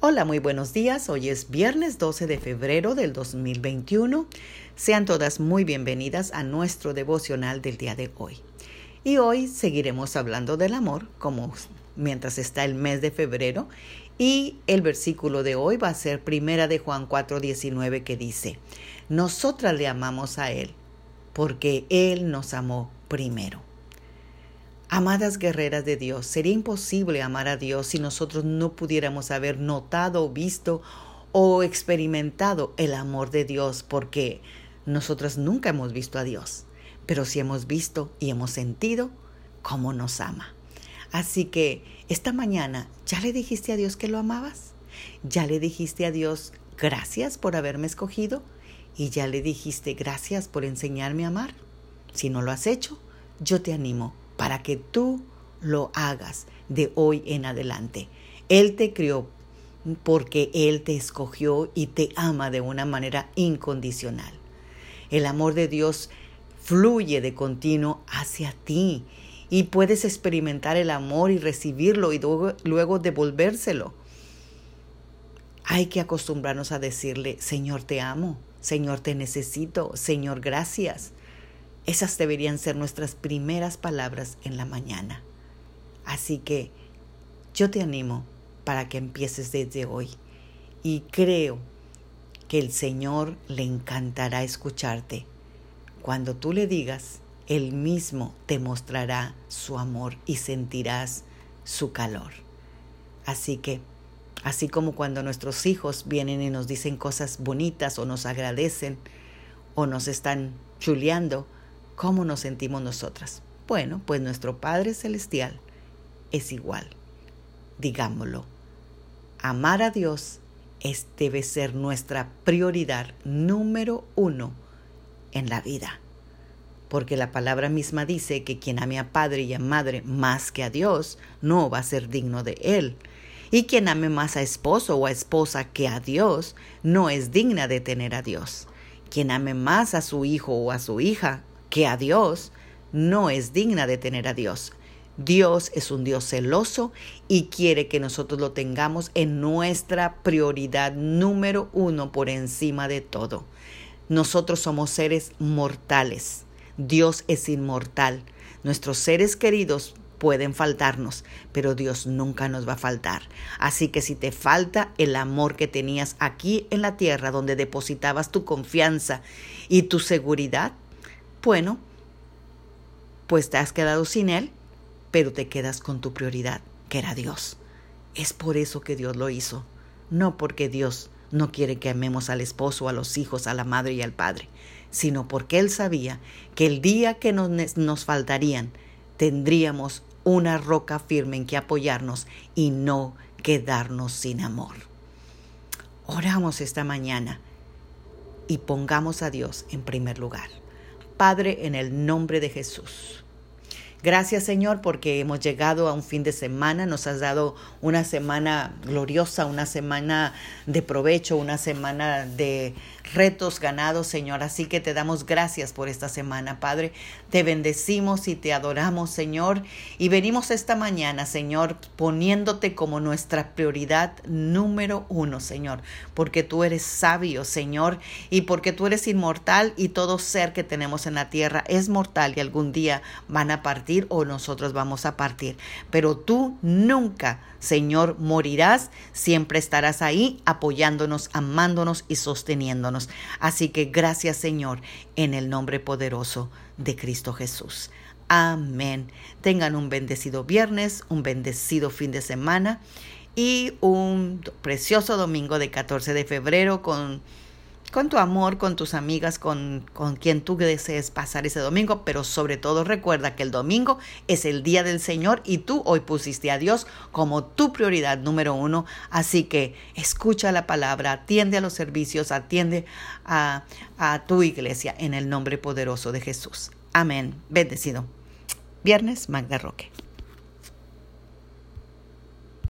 Hola, muy buenos días. Hoy es viernes 12 de febrero del 2021. Sean todas muy bienvenidas a nuestro devocional del día de hoy. Y hoy seguiremos hablando del amor, como mientras está el mes de febrero. Y el versículo de hoy va a ser primera de Juan 4:19 que dice, Nosotras le amamos a Él, porque Él nos amó primero. Amadas guerreras de Dios, sería imposible amar a Dios si nosotros no pudiéramos haber notado, visto o experimentado el amor de Dios, porque nosotros nunca hemos visto a Dios, pero sí hemos visto y hemos sentido cómo nos ama. Así que esta mañana, ¿ya le dijiste a Dios que lo amabas? ¿Ya le dijiste a Dios gracias por haberme escogido? ¿Y ya le dijiste gracias por enseñarme a amar? Si no lo has hecho, yo te animo para que tú lo hagas de hoy en adelante. Él te crió porque Él te escogió y te ama de una manera incondicional. El amor de Dios fluye de continuo hacia ti y puedes experimentar el amor y recibirlo y luego, devolvérselo. Hay que acostumbrarnos a decirle, Señor, te amo, Señor, te necesito, Señor, gracias. Esas deberían ser nuestras primeras palabras en la mañana. Así que yo te animo para que empieces desde hoy. Y creo que el Señor le encantará escucharte. Cuando tú le digas, Él mismo te mostrará su amor y sentirás su calor. Así que, así como cuando nuestros hijos vienen y nos dicen cosas bonitas o nos agradecen o nos están chuleando, ¿Cómo nos sentimos nosotras? Bueno, pues nuestro Padre Celestial es igual. Digámoslo. Amar a Dios es, debe ser nuestra prioridad número uno en la vida. Porque la palabra misma dice que quien ame a padre y a madre más que a Dios no va a ser digno de él. Y quien ame más a esposo o a esposa que a Dios no es digna de tener a Dios. Quien ame más a su hijo o a su hija que a Dios no es digna de tener a Dios. Dios es un Dios celoso y quiere que nosotros lo tengamos en nuestra prioridad número uno por encima de todo. Nosotros somos seres mortales. Dios es inmortal. Nuestros seres queridos pueden faltarnos, pero Dios nunca nos va a faltar. Así que si te falta el amor que tenías aquí en la tierra, donde depositabas tu confianza y tu seguridad, bueno, pues te has quedado sin Él, pero te quedas con tu prioridad, que era Dios. Es por eso que Dios lo hizo, no porque Dios no quiere que amemos al esposo, a los hijos, a la madre y al padre, sino porque Él sabía que el día que nos, nos faltarían, tendríamos una roca firme en que apoyarnos y no quedarnos sin amor. Oramos esta mañana y pongamos a Dios en primer lugar. Padre, en el nombre de Jesús. Gracias Señor porque hemos llegado a un fin de semana, nos has dado una semana gloriosa, una semana de provecho, una semana de retos ganados Señor. Así que te damos gracias por esta semana Padre. Te bendecimos y te adoramos Señor. Y venimos esta mañana Señor poniéndote como nuestra prioridad número uno Señor. Porque tú eres sabio Señor y porque tú eres inmortal y todo ser que tenemos en la tierra es mortal y algún día van a o nosotros vamos a partir. Pero tú nunca, Señor, morirás, siempre estarás ahí apoyándonos, amándonos y sosteniéndonos. Así que gracias, Señor, en el nombre poderoso de Cristo Jesús. Amén. Tengan un bendecido viernes, un bendecido fin de semana y un precioso domingo de 14 de febrero con con tu amor, con tus amigas, con, con quien tú desees pasar ese domingo, pero sobre todo recuerda que el domingo es el día del Señor y tú hoy pusiste a Dios como tu prioridad número uno. Así que escucha la palabra, atiende a los servicios, atiende a, a tu iglesia en el nombre poderoso de Jesús. Amén. Bendecido. Viernes, Magda Roque.